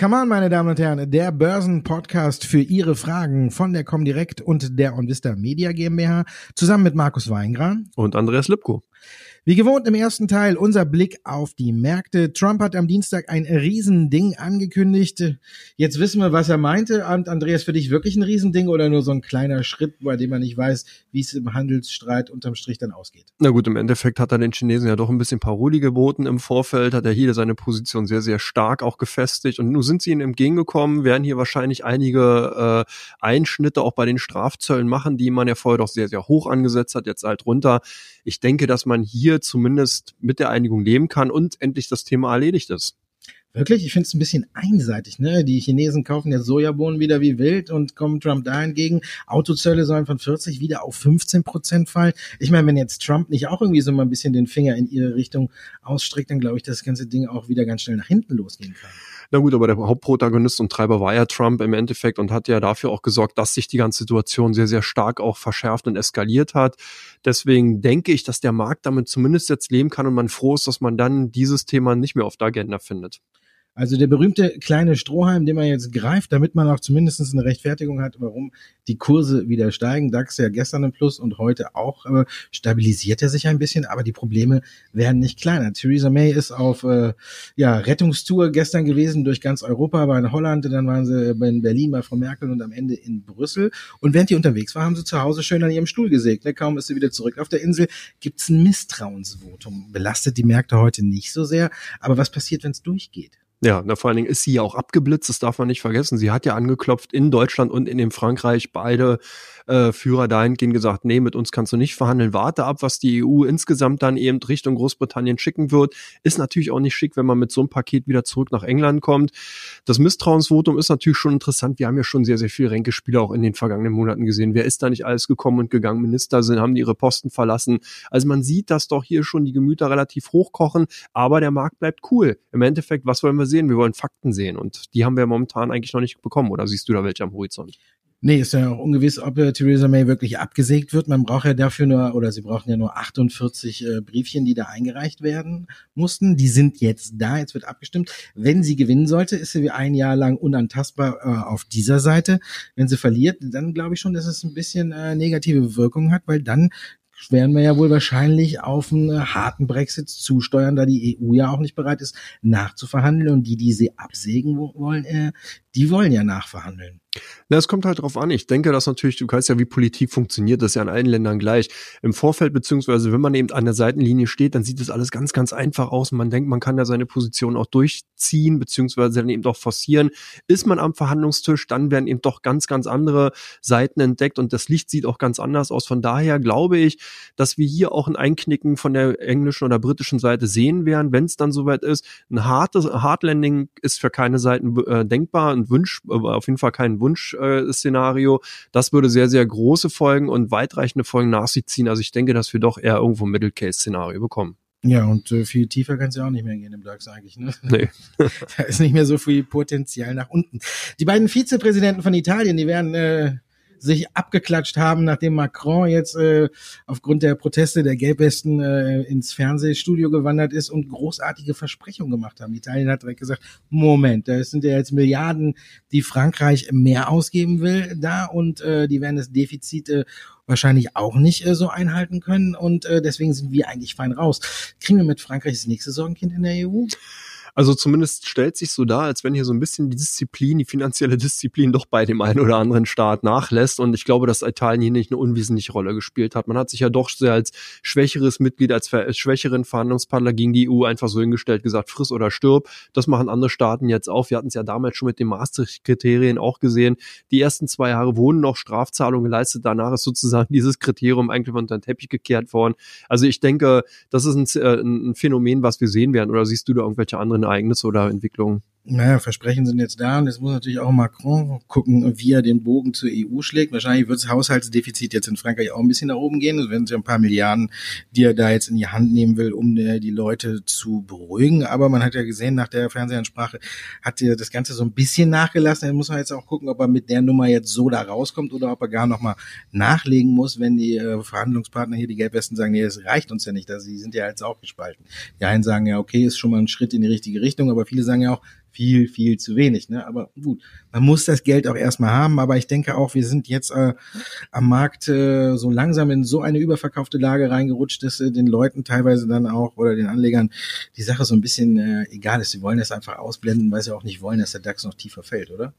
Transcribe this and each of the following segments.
Come on, meine Damen und Herren, der Börsenpodcast für Ihre Fragen von der Comdirect und der OnVista Media GmbH zusammen mit Markus Weingran und Andreas Lipko. Wie gewohnt im ersten Teil unser Blick auf die Märkte. Trump hat am Dienstag ein Riesending angekündigt. Jetzt wissen wir, was er meinte. Und Andreas, für dich wirklich ein Riesending oder nur so ein kleiner Schritt, bei dem man nicht weiß, wie es im Handelsstreit unterm Strich dann ausgeht? Na gut, im Endeffekt hat er den Chinesen ja doch ein bisschen Paroli geboten im Vorfeld, hat er hier seine Position sehr, sehr stark auch gefestigt. Und nun sind sie ihm entgegengekommen, werden hier wahrscheinlich einige äh, Einschnitte auch bei den Strafzöllen machen, die man ja vorher doch sehr, sehr hoch angesetzt hat, jetzt halt runter. Ich denke, dass man hier hier zumindest mit der Einigung leben kann und endlich das Thema erledigt ist. Wirklich? Ich finde es ein bisschen einseitig. Ne? Die Chinesen kaufen jetzt Sojabohnen wieder wie wild und kommen Trump da entgegen. Autozölle sollen von 40 wieder auf 15 Prozent fallen. Ich meine, wenn jetzt Trump nicht auch irgendwie so mal ein bisschen den Finger in ihre Richtung ausstreckt, dann glaube ich, dass das ganze Ding auch wieder ganz schnell nach hinten losgehen kann. Na gut, aber der Hauptprotagonist und Treiber war ja Trump im Endeffekt und hat ja dafür auch gesorgt, dass sich die ganze Situation sehr, sehr stark auch verschärft und eskaliert hat. Deswegen denke ich, dass der Markt damit zumindest jetzt leben kann und man froh ist, dass man dann dieses Thema nicht mehr auf der Agenda findet. Also der berühmte kleine Strohhalm, den man jetzt greift, damit man auch zumindest eine Rechtfertigung hat, warum die Kurse wieder steigen. DAX ja gestern im Plus und heute auch äh, stabilisiert er sich ein bisschen, aber die Probleme werden nicht kleiner. Theresa May ist auf äh, ja, Rettungstour gestern gewesen durch ganz Europa, war in Holland, dann waren sie in Berlin bei Frau Merkel und am Ende in Brüssel. Und während die unterwegs war, haben sie zu Hause schön an ihrem Stuhl gesägt. Ne? Kaum ist sie wieder zurück auf der Insel, gibt's ein Misstrauensvotum. Belastet die Märkte heute nicht so sehr. Aber was passiert, wenn es durchgeht? Ja, na, vor allen Dingen ist sie ja auch abgeblitzt, das darf man nicht vergessen. Sie hat ja angeklopft in Deutschland und in dem Frankreich. Beide äh, Führer dahingehend gesagt, nee, mit uns kannst du nicht verhandeln. Warte ab, was die EU insgesamt dann eben Richtung Großbritannien schicken wird. Ist natürlich auch nicht schick, wenn man mit so einem Paket wieder zurück nach England kommt. Das Misstrauensvotum ist natürlich schon interessant. Wir haben ja schon sehr, sehr viele Ränkespiele auch in den vergangenen Monaten gesehen. Wer ist da nicht alles gekommen und gegangen? Minister sind, haben ihre Posten verlassen. Also man sieht, dass doch hier schon die Gemüter relativ hochkochen, aber der Markt bleibt cool. Im Endeffekt, was wollen wir sehen? Wir wollen Fakten sehen und die haben wir momentan eigentlich noch nicht bekommen. Oder siehst du da welche am Horizont? Nee, ist ja auch ungewiss, ob äh, Theresa May wirklich abgesägt wird. Man braucht ja dafür nur, oder sie brauchen ja nur 48 äh, Briefchen, die da eingereicht werden mussten. Die sind jetzt da, jetzt wird abgestimmt. Wenn sie gewinnen sollte, ist sie ein Jahr lang unantastbar äh, auf dieser Seite. Wenn sie verliert, dann glaube ich schon, dass es ein bisschen äh, negative Wirkung hat, weil dann werden wir ja wohl wahrscheinlich auf einen harten Brexit zusteuern, da die EU ja auch nicht bereit ist, nachzuverhandeln und die, die sie absägen wollen, äh, die wollen ja nachverhandeln. Na, es kommt halt drauf an. Ich denke, dass natürlich, du weißt ja, wie Politik funktioniert, das ist ja in allen Ländern gleich. Im Vorfeld, beziehungsweise wenn man eben an der Seitenlinie steht, dann sieht das alles ganz, ganz einfach aus und man denkt, man kann ja seine Position auch durchziehen, beziehungsweise dann eben doch forcieren. Ist man am Verhandlungstisch, dann werden eben doch ganz, ganz andere Seiten entdeckt und das Licht sieht auch ganz anders aus. Von daher glaube ich, dass wir hier auch ein Einknicken von der englischen oder britischen Seite sehen werden, wenn es dann soweit ist. Ein hartes Hardlanding ist für keine Seiten äh, denkbar, ein Wunsch, äh, auf jeden Fall kein Wunschszenario. das würde sehr, sehr große Folgen und weitreichende Folgen nach sich ziehen. Also ich denke, dass wir doch eher irgendwo ein Middle-Case-Szenario bekommen. Ja, und äh, viel tiefer kann es ja auch nicht mehr gehen im DAX eigentlich. Ne? Nee. da ist nicht mehr so viel Potenzial nach unten. Die beiden Vizepräsidenten von Italien, die werden äh, sich abgeklatscht haben, nachdem Macron jetzt äh, aufgrund der Proteste der Gelbwesten äh, ins Fernsehstudio gewandert ist und großartige Versprechungen gemacht haben. Italien hat direkt gesagt, Moment, da sind ja jetzt Milliarden, die Frankreich mehr ausgeben will da und äh, die werden das Defizit äh, wahrscheinlich auch nicht äh, so einhalten können und äh, deswegen sind wir eigentlich fein raus. Kriegen wir mit Frankreich das nächste Sorgenkind in der EU? Also zumindest stellt sich so dar, als wenn hier so ein bisschen die Disziplin, die finanzielle Disziplin doch bei dem einen oder anderen Staat nachlässt. Und ich glaube, dass Italien hier nicht eine unwesentliche Rolle gespielt hat. Man hat sich ja doch sehr als schwächeres Mitglied, als, schwächeren Verhandlungspartner gegen die EU einfach so hingestellt, gesagt, friss oder stirb. Das machen andere Staaten jetzt auch. Wir hatten es ja damals schon mit den Maastricht-Kriterien auch gesehen. Die ersten zwei Jahre wurden noch Strafzahlungen geleistet. Danach ist sozusagen dieses Kriterium eigentlich unter den Teppich gekehrt worden. Also ich denke, das ist ein, äh, ein Phänomen, was wir sehen werden. Oder siehst du da irgendwelche anderen Ereignisse oder Entwicklungen? Naja, Versprechen sind jetzt da und jetzt muss natürlich auch Macron gucken, wie er den Bogen zur EU schlägt. Wahrscheinlich wird das Haushaltsdefizit jetzt in Frankreich auch ein bisschen nach oben gehen. Es werden ja ein paar Milliarden, die er da jetzt in die Hand nehmen will, um äh, die Leute zu beruhigen. Aber man hat ja gesehen, nach der Fernsehansprache hat er das Ganze so ein bisschen nachgelassen. Er muss man jetzt auch gucken, ob er mit der Nummer jetzt so da rauskommt oder ob er gar nochmal nachlegen muss, wenn die äh, Verhandlungspartner hier, die Gelbwesten, sagen, nee, das reicht uns ja nicht. Also, sie sind ja jetzt auch gespalten. Die einen sagen ja, okay, ist schon mal ein Schritt in die richtige Richtung, aber viele sagen ja auch, viel, viel zu wenig. Ne? Aber gut, man muss das Geld auch erstmal haben. Aber ich denke auch, wir sind jetzt äh, am Markt äh, so langsam in so eine überverkaufte Lage reingerutscht, dass äh, den Leuten teilweise dann auch oder den Anlegern die Sache so ein bisschen äh, egal ist. Sie wollen das einfach ausblenden, weil sie auch nicht wollen, dass der DAX noch tiefer fällt, oder?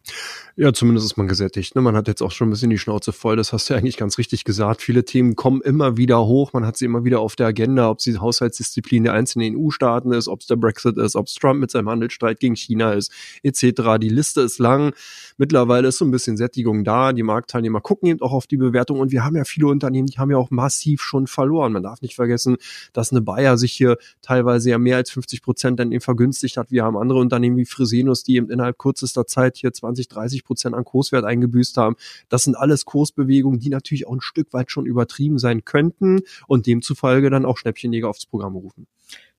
Ja, zumindest ist man gesättigt. Ne? Man hat jetzt auch schon ein bisschen die Schnauze voll. Das hast du ja eigentlich ganz richtig gesagt. Viele Themen kommen immer wieder hoch. Man hat sie immer wieder auf der Agenda, ob es die Haushaltsdisziplin der einzelnen EU-Staaten ist, ob es der Brexit ist, ob es Trump mit seinem Handelsstreit gegen China China ist, etc. Die Liste ist lang. Mittlerweile ist so ein bisschen Sättigung da. Die Marktteilnehmer gucken eben auch auf die Bewertung und wir haben ja viele Unternehmen, die haben ja auch massiv schon verloren. Man darf nicht vergessen, dass eine Bayer sich hier teilweise ja mehr als 50 Prozent dann eben vergünstigt hat. Wir haben andere Unternehmen wie Fresenius, die eben innerhalb kürzester Zeit hier 20, 30 Prozent an Kurswert eingebüßt haben. Das sind alles Kursbewegungen, die natürlich auch ein Stück weit schon übertrieben sein könnten und demzufolge dann auch Schnäppchenjäger aufs Programm rufen.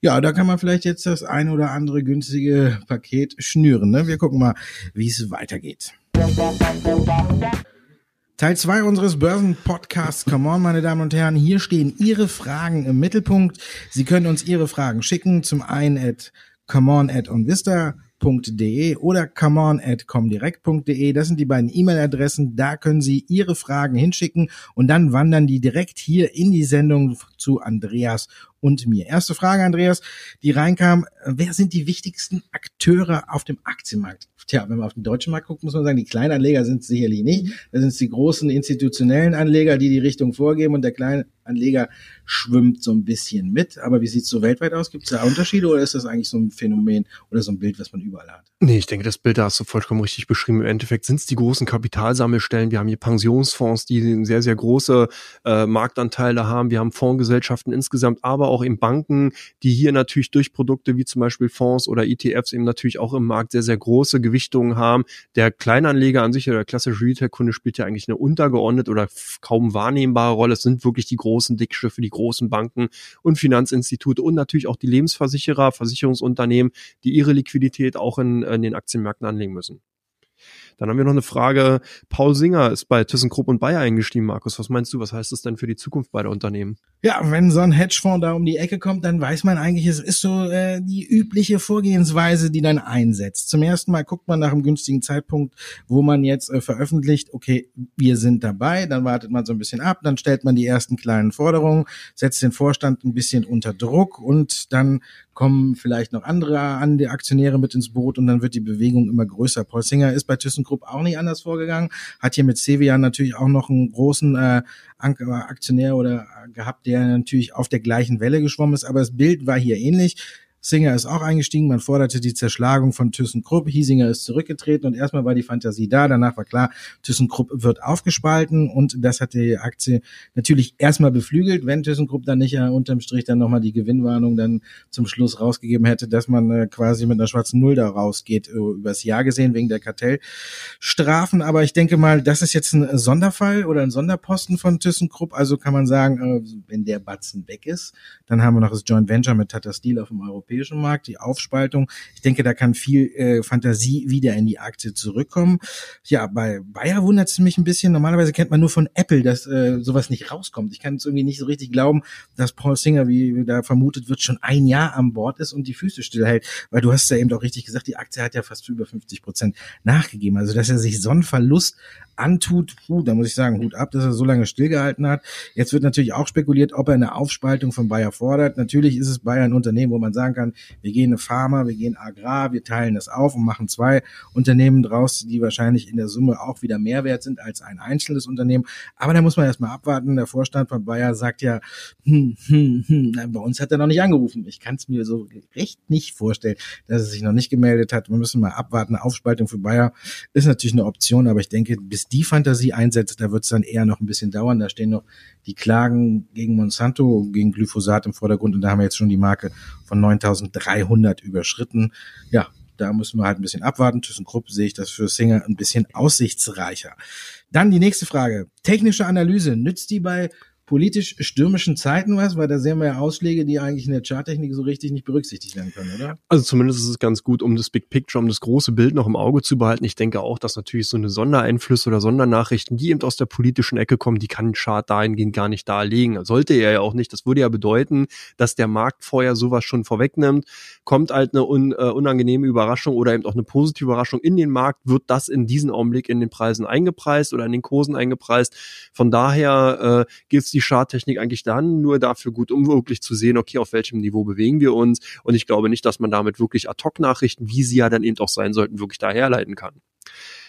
Ja, da kann man vielleicht jetzt das ein oder andere günstige Paket schnüren. Ne? Wir gucken mal, wie es weitergeht. Teil 2 unseres Börsen-Podcasts. Come on, meine Damen und Herren. Hier stehen Ihre Fragen im Mittelpunkt. Sie können uns Ihre Fragen schicken. Zum einen at comeon at onvista.de oder comeon at comdirect.de. Das sind die beiden E-Mail-Adressen. Da können Sie Ihre Fragen hinschicken und dann wandern die direkt hier in die Sendung zu Andreas und mir. Erste Frage, Andreas, die reinkam. Wer sind die wichtigsten Akteure auf dem Aktienmarkt? Tja, wenn man auf den deutschen Markt guckt, muss man sagen, die kleinen Anleger sind es sicherlich nicht. Das sind die großen institutionellen Anleger, die die Richtung vorgeben und der kleine Anleger schwimmt so ein bisschen mit. Aber wie sieht es so weltweit aus? Gibt es da Unterschiede oder ist das eigentlich so ein Phänomen oder so ein Bild, was man überall hat? Nee, ich denke, das Bild da hast du vollkommen richtig beschrieben. Im Endeffekt sind es die großen Kapitalsammelstellen. Wir haben hier Pensionsfonds, die sehr, sehr große äh, Marktanteile haben. Wir haben Fondsgesellschaften insgesamt, aber auch eben Banken, die hier natürlich durch Produkte wie zum Beispiel Fonds oder ETFs eben natürlich auch im Markt sehr, sehr große Gewichtungen haben. Der Kleinanleger an sich oder der klassische Retail-Kunde spielt ja eigentlich eine untergeordnete oder kaum wahrnehmbare Rolle. Es sind wirklich die großen Dickschiffe, die großen Banken und Finanzinstitute und natürlich auch die Lebensversicherer, Versicherungsunternehmen, die ihre Liquidität auch in in den Aktienmärkten anlegen müssen. Dann haben wir noch eine Frage. Paul Singer ist bei ThyssenKrupp und Bayer eingestiegen, Markus. Was meinst du, was heißt das denn für die Zukunft beider Unternehmen? Ja, wenn so ein Hedgefonds da um die Ecke kommt, dann weiß man eigentlich, es ist so äh, die übliche Vorgehensweise, die dann einsetzt. Zum ersten Mal guckt man nach einem günstigen Zeitpunkt, wo man jetzt äh, veröffentlicht, okay, wir sind dabei, dann wartet man so ein bisschen ab, dann stellt man die ersten kleinen Forderungen, setzt den Vorstand ein bisschen unter Druck und dann kommen vielleicht noch andere an die Aktionäre mit ins Boot und dann wird die Bewegung immer größer. Paul Singer ist bei ThyssenKrupp auch nicht anders vorgegangen, hat hier mit Cevian natürlich auch noch einen großen äh, Aktionär oder gehabt, der natürlich auf der gleichen Welle geschwommen ist, aber das Bild war hier ähnlich. Singer ist auch eingestiegen, man forderte die Zerschlagung von ThyssenKrupp, Hiesinger ist zurückgetreten und erstmal war die Fantasie da, danach war klar, ThyssenKrupp wird aufgespalten und das hat die Aktie natürlich erstmal beflügelt, wenn ThyssenKrupp dann nicht ja unterm Strich dann nochmal die Gewinnwarnung dann zum Schluss rausgegeben hätte, dass man äh, quasi mit einer schwarzen Null da rausgeht, äh, übers Jahr gesehen, wegen der Kartellstrafen, aber ich denke mal, das ist jetzt ein Sonderfall oder ein Sonderposten von ThyssenKrupp, also kann man sagen, äh, wenn der Batzen weg ist, dann haben wir noch das Joint Venture mit Tata Steel auf dem europäischen europäischen Markt, die Aufspaltung. Ich denke, da kann viel äh, Fantasie wieder in die Aktie zurückkommen. Ja, bei Bayer wundert es mich ein bisschen. Normalerweise kennt man nur von Apple, dass äh, sowas nicht rauskommt. Ich kann es irgendwie nicht so richtig glauben, dass Paul Singer, wie da vermutet wird, schon ein Jahr an Bord ist und die Füße stillhält. Weil du hast ja eben auch richtig gesagt, die Aktie hat ja fast über 50 Prozent nachgegeben. Also, dass er sich so einen Verlust antut, puh, da muss ich sagen, Hut ab, dass er so lange stillgehalten hat. Jetzt wird natürlich auch spekuliert, ob er eine Aufspaltung von Bayer fordert. Natürlich ist es Bayer ein Unternehmen, wo man sagen kann, wir gehen eine Pharma, wir gehen Agrar, wir teilen das auf und machen zwei Unternehmen draus, die wahrscheinlich in der Summe auch wieder mehr wert sind als ein einzelnes Unternehmen. Aber da muss man erstmal abwarten. Der Vorstand von Bayer sagt ja, hm, hm, hm, bei uns hat er noch nicht angerufen. Ich kann es mir so recht nicht vorstellen, dass er sich noch nicht gemeldet hat. Wir müssen mal abwarten. Aufspaltung für Bayer ist natürlich eine Option, aber ich denke, bis die Fantasie einsetzt, da wird es dann eher noch ein bisschen dauern. Da stehen noch die Klagen gegen Monsanto, gegen Glyphosat im Vordergrund und da haben wir jetzt schon die Marke von 9300 überschritten. Ja, da müssen wir halt ein bisschen abwarten. ThyssenKrupp sehe ich das für Singer ein bisschen aussichtsreicher. Dann die nächste Frage. Technische Analyse. Nützt die bei politisch stürmischen Zeiten was, weil da sehen wir ja Ausschläge, die eigentlich in der Charttechnik so richtig nicht berücksichtigt werden können, oder? Also zumindest ist es ganz gut, um das Big Picture, um das große Bild noch im Auge zu behalten. Ich denke auch, dass natürlich so eine Sondereinflüsse oder Sondernachrichten, die eben aus der politischen Ecke kommen, die kann ein Chart dahingehend gar nicht darlegen. Sollte er ja auch nicht. Das würde ja bedeuten, dass der Markt vorher sowas schon vorwegnimmt. Kommt halt eine un, äh, unangenehme Überraschung oder eben auch eine positive Überraschung in den Markt, wird das in diesem Augenblick in den Preisen eingepreist oder in den Kursen eingepreist. Von daher äh, gilt es die Charttechnik eigentlich dann nur dafür gut, um wirklich zu sehen, okay, auf welchem Niveau bewegen wir uns. Und ich glaube nicht, dass man damit wirklich Ad-Hoc-Nachrichten, wie sie ja dann eben auch sein sollten, wirklich da kann.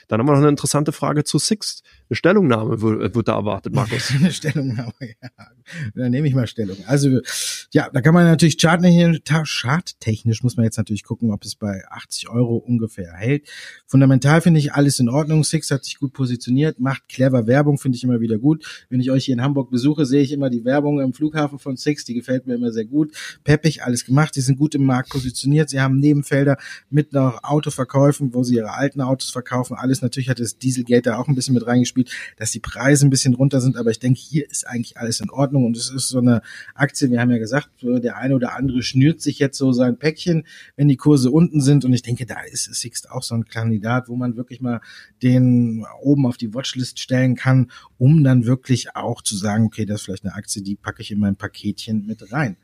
Dann haben wir noch eine interessante Frage zu Sixt. Eine Stellungnahme wird, wird da erwartet, Markus. eine Stellungnahme, ja. Dann nehme ich mal Stellung. Also, ja, da kann man natürlich charttechnisch, muss man jetzt natürlich gucken, ob es bei 80 Euro ungefähr hält. Fundamental finde ich alles in Ordnung. Six hat sich gut positioniert, macht clever Werbung, finde ich immer wieder gut. Wenn ich euch hier in Hamburg besuche, sehe ich immer die Werbung im Flughafen von Six, die gefällt mir immer sehr gut. Peppig, alles gemacht. Die sind gut im Markt positioniert. Sie haben Nebenfelder mit noch Autoverkäufen, wo sie ihre alten Autos verkaufen. Alles natürlich hat das Dieselgate da auch ein bisschen mit reingespielt, dass die Preise ein bisschen runter sind. Aber ich denke, hier ist eigentlich alles in Ordnung. Ordnung und es ist so eine Aktie, wir haben ja gesagt, der eine oder andere schnürt sich jetzt so sein Päckchen, wenn die Kurse unten sind und ich denke, da ist Sixt auch so ein Kandidat, wo man wirklich mal den oben auf die Watchlist stellen kann, um dann wirklich auch zu sagen, okay, das ist vielleicht eine Aktie, die packe ich in mein Paketchen mit rein.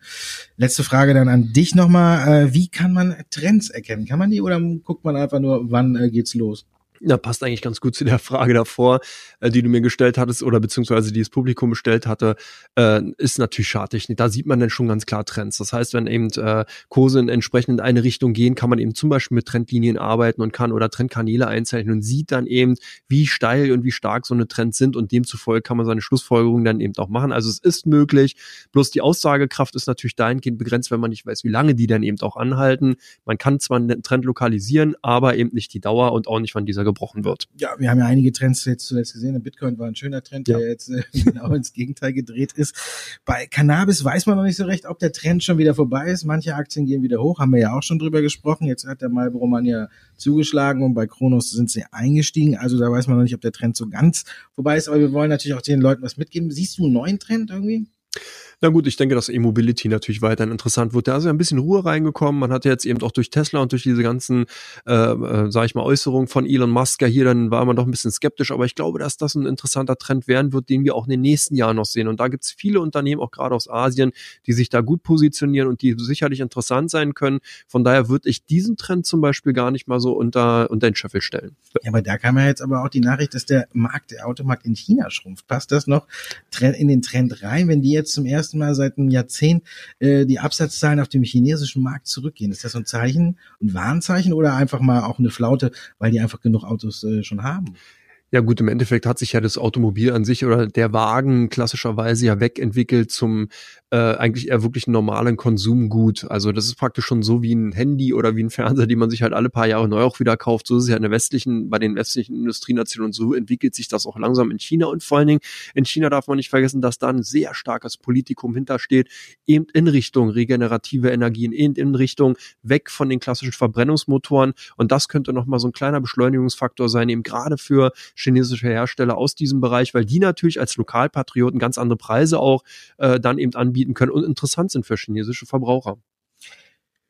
Letzte Frage dann an dich nochmal, äh, wie kann man Trends erkennen? Kann man die oder guckt man einfach nur, wann äh, geht's los? Ja, passt eigentlich ganz gut zu der Frage davor, äh, die du mir gestellt hattest oder beziehungsweise die das Publikum gestellt hatte, äh, ist natürlich Charttechnik. Da sieht man dann schon ganz klar Trends. Das heißt, wenn eben äh, Kurse in entsprechend in eine Richtung gehen, kann man eben zum Beispiel mit Trendlinien arbeiten und kann oder Trendkanäle einzeichnen und sieht dann eben, wie steil und wie stark so eine Trends sind und demzufolge kann man seine Schlussfolgerungen dann eben auch machen. Also es ist möglich, bloß die Aussagekraft ist natürlich dahingehend begrenzt, wenn man nicht weiß, wie lange die dann eben auch anhalten. Man kann zwar einen Trend lokalisieren, aber eben nicht die Dauer und auch nicht von dieser gebrochen wird. Ja, wir haben ja einige Trends jetzt zuletzt gesehen. Der Bitcoin war ein schöner Trend, der ja. jetzt äh, genau ins Gegenteil gedreht ist. Bei Cannabis weiß man noch nicht so recht, ob der Trend schon wieder vorbei ist. Manche Aktien gehen wieder hoch, haben wir ja auch schon drüber gesprochen. Jetzt hat der Marlboro Mann ja zugeschlagen und bei Kronos sind sie eingestiegen. Also da weiß man noch nicht, ob der Trend so ganz vorbei ist. Aber wir wollen natürlich auch den Leuten was mitgeben. Siehst du einen neuen Trend irgendwie? Na gut, ich denke, dass E-Mobility natürlich weiterhin interessant wird. Da ist ja ein bisschen Ruhe reingekommen. Man hat jetzt eben auch durch Tesla und durch diese ganzen, äh, äh, sage ich mal, Äußerungen von Elon Musk ja hier, dann war man doch ein bisschen skeptisch. Aber ich glaube, dass das ein interessanter Trend werden wird, den wir auch in den nächsten Jahren noch sehen. Und da gibt es viele Unternehmen, auch gerade aus Asien, die sich da gut positionieren und die sicherlich interessant sein können. Von daher würde ich diesen Trend zum Beispiel gar nicht mal so unter, unter den Scheffel stellen. Ja, aber da kam ja jetzt aber auch die Nachricht, dass der Markt, der Automarkt in China schrumpft. Passt das noch in den Trend rein, wenn die jetzt zum ersten ersten Mal seit einem Jahrzehnt äh, die Absatzzahlen auf dem chinesischen Markt zurückgehen. Ist das so ein Zeichen, ein Warnzeichen oder einfach mal auch eine Flaute, weil die einfach genug Autos äh, schon haben? Ja gut, im Endeffekt hat sich ja das Automobil an sich oder der Wagen klassischerweise ja wegentwickelt zum äh, eigentlich eher wirklich normalen Konsumgut. Also das ist praktisch schon so wie ein Handy oder wie ein Fernseher, die man sich halt alle paar Jahre neu auch wieder kauft. So ist es ja in der westlichen, bei den westlichen Industrienationen und so entwickelt sich das auch langsam in China und vor allen Dingen in China darf man nicht vergessen, dass da ein sehr starkes Politikum hintersteht, eben in Richtung regenerative Energien, eben in Richtung weg von den klassischen Verbrennungsmotoren und das könnte nochmal so ein kleiner Beschleunigungsfaktor sein, eben gerade für chinesische Hersteller aus diesem Bereich, weil die natürlich als Lokalpatrioten ganz andere Preise auch äh, dann eben anbieten können und interessant sind für chinesische Verbraucher.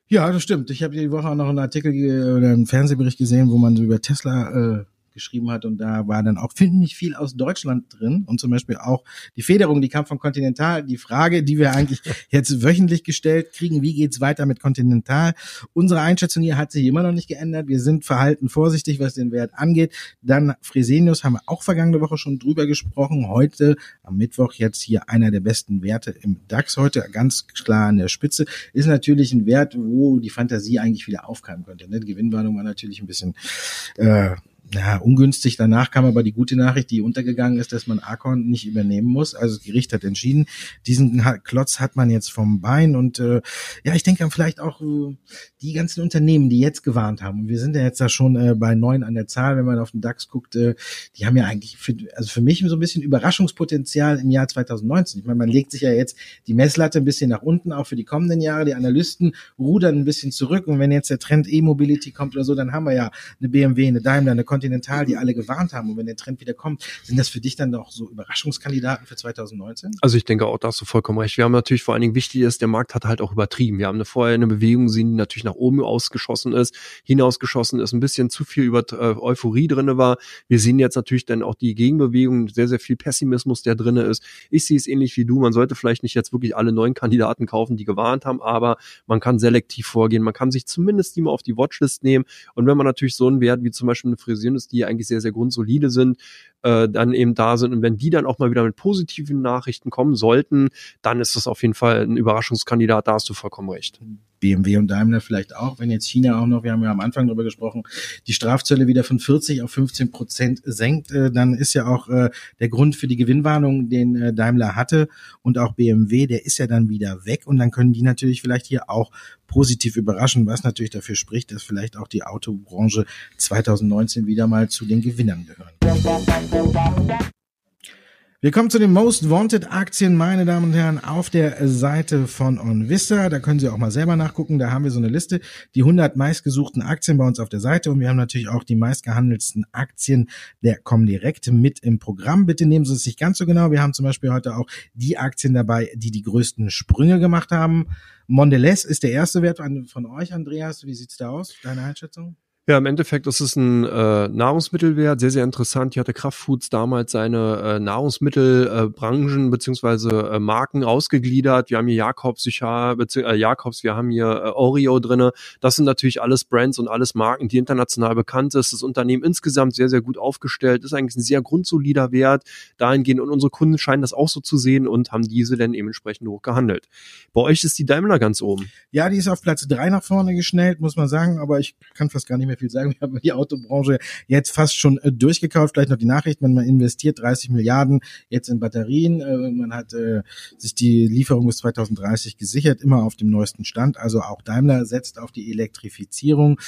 Ja, das stimmt. Ich habe die Woche auch noch einen Artikel oder einen Fernsehbericht gesehen, wo man so über Tesla äh, geschrieben hat und da war dann auch ziemlich viel aus Deutschland drin und zum Beispiel auch die Federung, die kam von Continental. Die Frage, die wir eigentlich jetzt wöchentlich gestellt kriegen, wie geht's weiter mit Continental? Unsere Einschätzung hier hat sich immer noch nicht geändert. Wir sind verhalten vorsichtig, was den Wert angeht. Dann Fresenius haben wir auch vergangene Woche schon drüber gesprochen. Heute am Mittwoch jetzt hier einer der besten Werte im DAX heute ganz klar an der Spitze. Ist natürlich ein Wert, wo die Fantasie eigentlich wieder aufkeimen könnte. Ne? Die Gewinnwarnung war natürlich ein bisschen äh, ja, ungünstig. Danach kam aber die gute Nachricht, die untergegangen ist, dass man Akon nicht übernehmen muss. Also das Gericht hat entschieden, diesen Klotz hat man jetzt vom Bein. Und äh, ja, ich denke vielleicht auch äh, die ganzen Unternehmen, die jetzt gewarnt haben. Wir sind ja jetzt da schon äh, bei neun an der Zahl, wenn man auf den DAX guckt. Äh, die haben ja eigentlich, für, also für mich so ein bisschen Überraschungspotenzial im Jahr 2019. Ich meine, man legt sich ja jetzt die Messlatte ein bisschen nach unten, auch für die kommenden Jahre. Die Analysten rudern ein bisschen zurück. Und wenn jetzt der Trend E-Mobility kommt oder so, dann haben wir ja eine BMW, eine Daimler, eine Continental, die alle gewarnt haben. Und wenn der Trend wieder kommt, sind das für dich dann auch so Überraschungskandidaten für 2019? Also ich denke auch, da hast du vollkommen recht. Wir haben natürlich vor allen Dingen wichtig ist, der Markt hat halt auch übertrieben. Wir haben eine vorher eine Bewegung gesehen, die natürlich nach oben ausgeschossen ist, hinausgeschossen ist, ein bisschen zu viel über äh, Euphorie drinne war. Wir sehen jetzt natürlich dann auch die Gegenbewegung, sehr, sehr viel Pessimismus, der drinne ist. Ich sehe es ähnlich wie du. Man sollte vielleicht nicht jetzt wirklich alle neuen Kandidaten kaufen, die gewarnt haben, aber man kann selektiv vorgehen. Man kann sich zumindest die mal auf die Watchlist nehmen. Und wenn man natürlich so einen Wert wie zum Beispiel eine Frisierindustrie, die eigentlich sehr, sehr grundsolide sind, äh, dann eben da sind. Und wenn die dann auch mal wieder mit positiven Nachrichten kommen sollten, dann ist das auf jeden Fall ein Überraschungskandidat, da hast du vollkommen recht. BMW und Daimler vielleicht auch, wenn jetzt China auch noch, wir haben ja am Anfang darüber gesprochen, die Strafzölle wieder von 40 auf 15 Prozent senkt, äh, dann ist ja auch äh, der Grund für die Gewinnwarnung, den äh, Daimler hatte und auch BMW, der ist ja dann wieder weg und dann können die natürlich vielleicht hier auch positiv überraschen, was natürlich dafür spricht, dass vielleicht auch die Autobranche 2019 wieder mal zu den Gewinnern gehören. Wir kommen zu den Most Wanted Aktien, meine Damen und Herren, auf der Seite von OnVista. Da können Sie auch mal selber nachgucken. Da haben wir so eine Liste, die 100 meistgesuchten Aktien bei uns auf der Seite. Und wir haben natürlich auch die meistgehandelsten Aktien der Comdirect mit im Programm. Bitte nehmen Sie es nicht ganz so genau. Wir haben zum Beispiel heute auch die Aktien dabei, die die größten Sprünge gemacht haben. Mondelez ist der erste Wert von euch, Andreas. Wie sieht's da aus? Deine Einschätzung? Ja, im Endeffekt ist es ein äh, Nahrungsmittelwert, sehr, sehr interessant. Hier hatte Kraftfoods damals seine äh, Nahrungsmittelbranchen äh, beziehungsweise äh, Marken ausgegliedert. Wir haben hier Jakobs, Sichar, äh, Jakobs, wir haben hier äh, Oreo drinne. Das sind natürlich alles Brands und alles Marken, die international bekannt ist. Das Unternehmen insgesamt sehr, sehr gut aufgestellt, ist eigentlich ein sehr grundsolider Wert. Dahingehend und unsere Kunden scheinen das auch so zu sehen und haben diese dann dementsprechend hoch gehandelt. Bei euch ist die Daimler ganz oben. Ja, die ist auf Platz drei nach vorne geschnellt, muss man sagen, aber ich kann fast gar nicht mehr viel sagen. Wir haben die Autobranche jetzt fast schon äh, durchgekauft. Vielleicht noch die Nachricht, wenn man investiert 30 Milliarden jetzt in Batterien. Äh, man hat äh, sich die Lieferung bis 2030 gesichert, immer auf dem neuesten Stand. Also auch Daimler setzt auf die Elektrifizierung.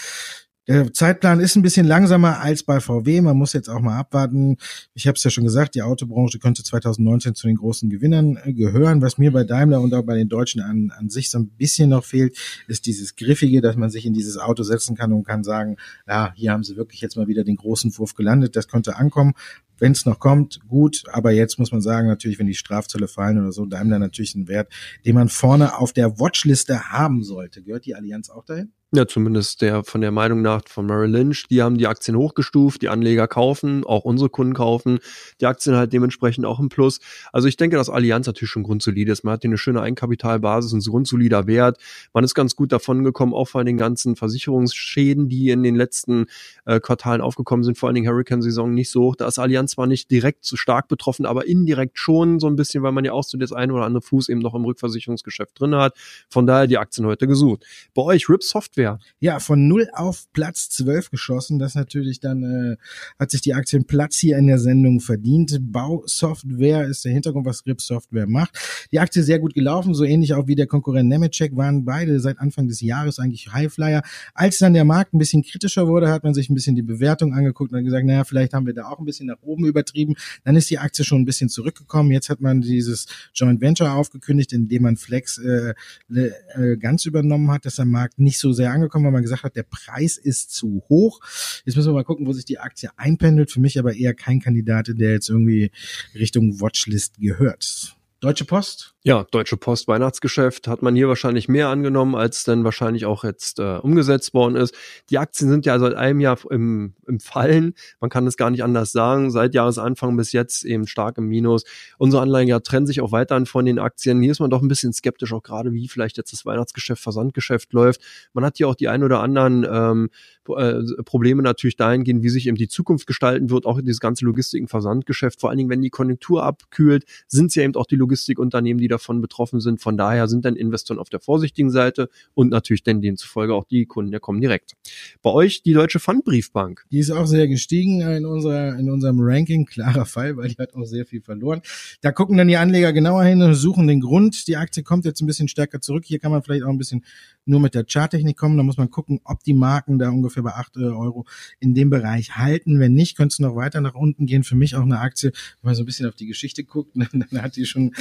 Der Zeitplan ist ein bisschen langsamer als bei VW. Man muss jetzt auch mal abwarten. Ich habe es ja schon gesagt, die Autobranche könnte 2019 zu den großen Gewinnern äh, gehören. Was mir bei Daimler und auch bei den Deutschen an, an sich so ein bisschen noch fehlt, ist dieses Griffige, dass man sich in dieses Auto setzen kann und kann sagen, ja, hier haben sie wirklich jetzt mal wieder den großen Wurf gelandet. Das könnte ankommen. Wenn es noch kommt, gut. Aber jetzt muss man sagen, natürlich, wenn die Strafzölle fallen oder so, Daimler natürlich ein Wert, den man vorne auf der Watchliste haben sollte. Gehört die Allianz auch dahin? Ja, zumindest der von der Meinung nach von Merrill Lynch, die haben die Aktien hochgestuft, die Anleger kaufen, auch unsere Kunden kaufen, die Aktien halt dementsprechend auch im Plus. Also ich denke, dass Allianz natürlich schon grundsolid ist. Man hat hier eine schöne Eigenkapitalbasis, ein grundsolider Wert. Man ist ganz gut davon gekommen, auch von den ganzen Versicherungsschäden, die in den letzten äh, Quartalen aufgekommen sind, vor allen Dingen Hurricane-Saison nicht so hoch. Da ist Allianz zwar nicht direkt so stark betroffen, aber indirekt schon so ein bisschen, weil man ja auch so das eine oder andere Fuß eben noch im Rückversicherungsgeschäft drin hat. Von daher die Aktien heute gesucht. Bei euch Rip Software Software. Ja, von null auf Platz zwölf geschossen. Das natürlich dann äh, hat sich die Aktien Platz hier in der Sendung verdient. Bausoftware ist der Hintergrund, was Grip Software macht. Die Aktie sehr gut gelaufen, so ähnlich auch wie der Konkurrent Nemetschek waren beide seit Anfang des Jahres eigentlich Highflyer. Als dann der Markt ein bisschen kritischer wurde, hat man sich ein bisschen die Bewertung angeguckt und gesagt, naja, vielleicht haben wir da auch ein bisschen nach oben übertrieben. Dann ist die Aktie schon ein bisschen zurückgekommen. Jetzt hat man dieses Joint Venture aufgekündigt, in dem man Flex äh, äh, ganz übernommen hat, dass der Markt nicht so sehr angekommen, weil man gesagt hat, der Preis ist zu hoch. Jetzt müssen wir mal gucken, wo sich die Aktie einpendelt. Für mich aber eher kein Kandidat, der jetzt irgendwie Richtung Watchlist gehört. Deutsche Post? Ja, Deutsche Post Weihnachtsgeschäft hat man hier wahrscheinlich mehr angenommen, als dann wahrscheinlich auch jetzt äh, umgesetzt worden ist. Die Aktien sind ja seit einem Jahr im, im Fallen. Man kann es gar nicht anders sagen. Seit Jahresanfang bis jetzt eben stark im Minus. Unsere Anleger trennen sich auch weiterhin von den Aktien. Hier ist man doch ein bisschen skeptisch, auch gerade wie vielleicht jetzt das Weihnachtsgeschäft, Versandgeschäft läuft. Man hat hier auch die ein oder anderen ähm, äh, Probleme natürlich dahingehend, wie sich eben die Zukunft gestalten wird, auch dieses ganze Logistik- und Versandgeschäft. Vor allen Dingen, wenn die Konjunktur abkühlt, sind es ja eben auch die Logistik Logistikunternehmen, die davon betroffen sind. Von daher sind dann Investoren auf der vorsichtigen Seite und natürlich dann demzufolge auch die Kunden der kommen direkt. Bei euch die Deutsche Pfandbriefbank. Die ist auch sehr gestiegen in unserer, in unserem Ranking. Klarer Fall, weil die hat auch sehr viel verloren. Da gucken dann die Anleger genauer hin und suchen den Grund. Die Aktie kommt jetzt ein bisschen stärker zurück. Hier kann man vielleicht auch ein bisschen nur mit der Charttechnik kommen. Da muss man gucken, ob die Marken da ungefähr bei acht äh, Euro in dem Bereich halten. Wenn nicht, könnte es noch weiter nach unten gehen. Für mich auch eine Aktie, wenn man so ein bisschen auf die Geschichte guckt, dann hat die schon,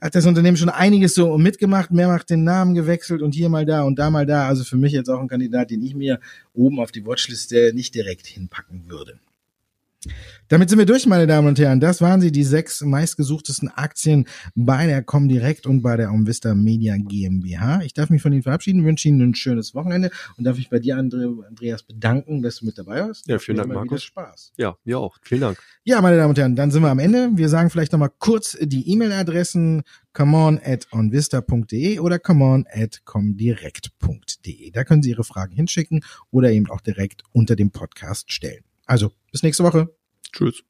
hat das Unternehmen schon einiges so mitgemacht, mehr macht den Namen gewechselt und hier mal da und da mal da. Also für mich jetzt auch ein Kandidat, den ich mir oben auf die Watchliste nicht direkt hinpacken würde. Damit sind wir durch, meine Damen und Herren. Das waren sie, die sechs meistgesuchtesten Aktien bei der Comdirect und bei der Omvista Media GmbH. Ich darf mich von Ihnen verabschieden, wünsche Ihnen ein schönes Wochenende und darf mich bei dir, Andreas, bedanken, dass du mit dabei warst. Ja, vielen Dank, Markus. Spaß. Ja, mir auch. Vielen Dank. Ja, meine Damen und Herren, dann sind wir am Ende. Wir sagen vielleicht nochmal kurz die E-Mail-Adressen comeon at onvista.de oder comeon at comdirect.de. Da können Sie Ihre Fragen hinschicken oder eben auch direkt unter dem Podcast stellen. Also, bis nächste Woche. Tschüss.